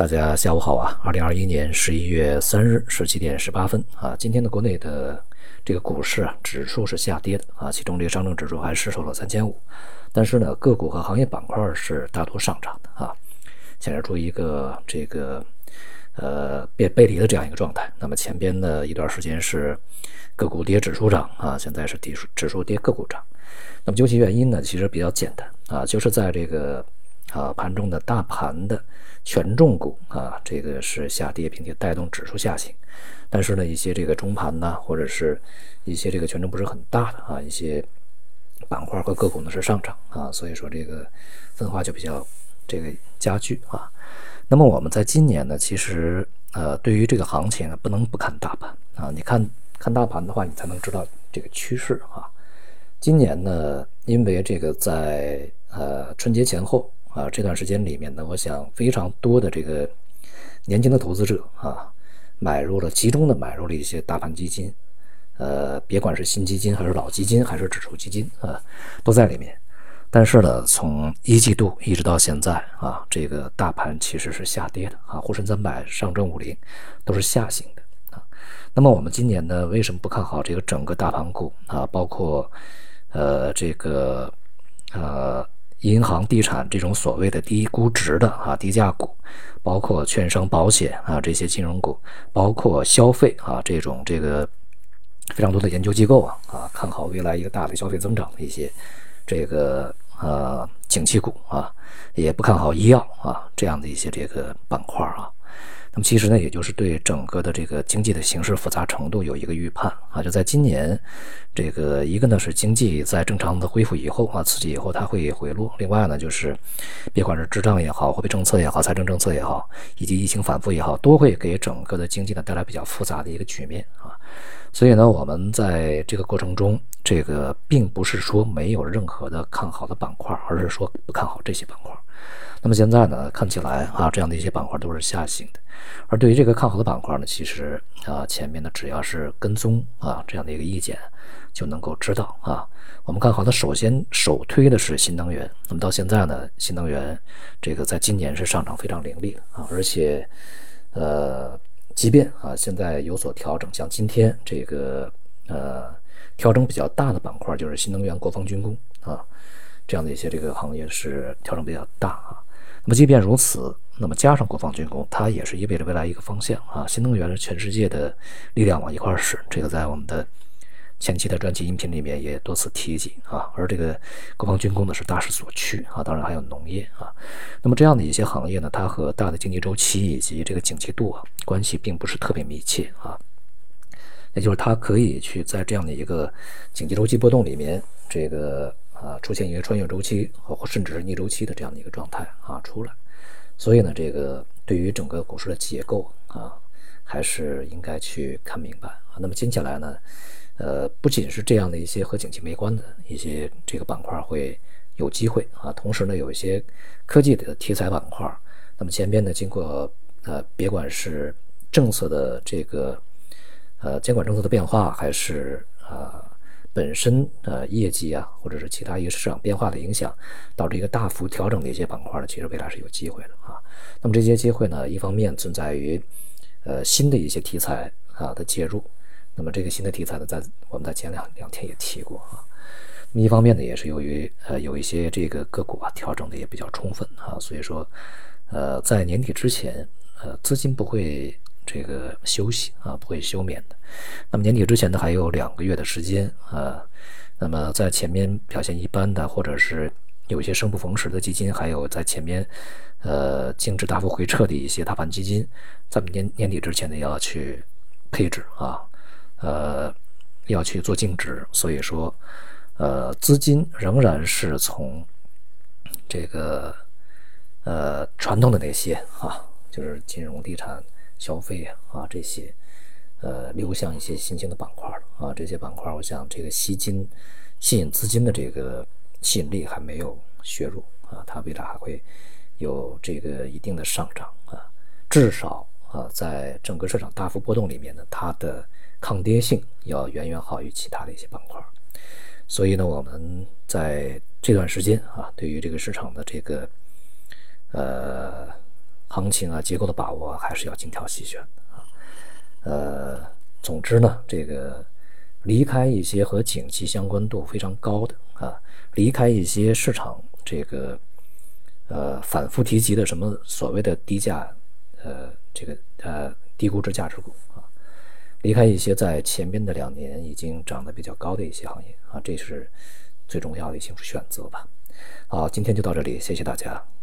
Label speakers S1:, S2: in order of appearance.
S1: 大家下午好啊！二零二一年十一月三日十七点十八分啊，今天的国内的这个股市啊，指数是下跌的啊，其中这个上证指数还失守了三千五，但是呢，个股和行业板块是大多上涨的啊，显示出一个这个呃背背离的这样一个状态。那么前边的一段时间是个股跌指数涨啊，现在是指数指数跌个股涨。那么究其原因呢，其实比较简单啊，就是在这个。啊，盘中的大盘的权重股啊，这个是下跌，并且带动指数下行。但是呢，一些这个中盘呢，或者是一些这个权重不是很大的啊，一些板块和个股呢是上涨啊，所以说这个分化就比较这个加剧啊。那么我们在今年呢，其实呃，对于这个行情呢，不能不看大盘啊。你看看大盘的话，你才能知道这个趋势啊。今年呢，因为这个在呃春节前后。啊，这段时间里面呢，我想非常多的这个年轻的投资者啊，买入了集中的买入了一些大盘基金，呃，别管是新基金还是老基金还是指数基金啊，都在里面。但是呢，从一季度一直到现在啊，这个大盘其实是下跌的啊，沪深三百、上证五零都是下行的啊。那么我们今年呢，为什么不看好这个整个大盘股啊？包括呃这个呃。银行、地产这种所谓的低估值的啊低价股，包括券商、保险啊这些金融股，包括消费啊这种这个非常多的研究机构啊啊看好未来一个大的消费增长的一些这个呃景气股啊，也不看好医药啊这样的一些这个板块啊。那么其实呢，也就是对整个的这个经济的形势复杂程度有一个预判啊，就在今年，这个一个呢是经济在正常的恢复以后啊，刺激以后它会回落；另外呢就是，别管是滞胀也好，货币政策也好，财政政策也好，以及疫情反复也好，都会给整个的经济呢带来比较复杂的一个局面啊。所以呢，我们在这个过程中，这个并不是说没有任何的看好的板块，而是说不看好这些板块。那么现在呢，看起来啊，这样的一些板块都是下行的。而对于这个看好的板块呢，其实啊，前面呢只要是跟踪啊这样的一个意见，就能够知道啊，我们看好的首先首推的是新能源。那么到现在呢，新能源这个在今年是上涨非常凌厉啊，而且呃，即便啊现在有所调整，像今天这个呃调整比较大的板块就是新能源、国防军工啊这样的一些这个行业是调整比较大啊。那么即便如此，那么加上国防军工，它也是意味着未来一个方向啊。新能源是全世界的力量往一块使，这个在我们的前期的专辑音频里面也多次提及啊。而这个国防军工呢是大势所趋啊，当然还有农业啊。那么这样的一些行业呢，它和大的经济周期以及这个景气度啊关系并不是特别密切啊。也就是它可以去在这样的一个经济周期波动里面，这个。啊，出现一个穿越周期或甚至是逆周期的这样的一个状态啊出来，所以呢，这个对于整个股市的结构啊，还是应该去看明白啊。那么接下来呢，呃，不仅是这样的一些和景气没关的一些这个板块会有机会啊，同时呢，有一些科技的题材板块，那么前边呢，经过呃，别管是政策的这个呃监管政策的变化，还是。本身呃业绩啊，或者是其他一个市场变化的影响，导致一个大幅调整的一些板块呢，其实未来是有机会的啊。那么这些机会呢，一方面存在于呃新的一些题材啊的介入，那么这个新的题材呢，在我们在前两两天也提过啊。一方面呢，也是由于呃有一些这个个股啊调整的也比较充分啊，所以说呃在年底之前呃资金不会。这个休息啊，不会休眠的。那么年底之前呢，还有两个月的时间啊。那么在前面表现一般的，或者是有些生不逢时的基金，还有在前面呃净值大幅回撤的一些大盘基金，在年年底之前呢，要去配置啊，呃，要去做净值。所以说，呃，资金仍然是从这个呃传统的那些啊，就是金融、地产。消费啊，这些，呃，流向一些新兴的板块了啊。这些板块，我想这个吸金、吸引资金的这个吸引力还没有削弱啊，它未来还会有这个一定的上涨啊。至少啊，在整个市场大幅波动里面呢，它的抗跌性要远远好于其他的一些板块。所以呢，我们在这段时间啊，对于这个市场的这个呃。行情啊结构的把握还是要精挑细选啊。呃，总之呢，这个离开一些和景气相关度非常高的啊，离开一些市场这个呃反复提及的什么所谓的低价呃这个呃低估值价值股啊，离开一些在前边的两年已经涨得比较高的一些行业啊，这是最重要的一些选择吧。好，今天就到这里，谢谢大家。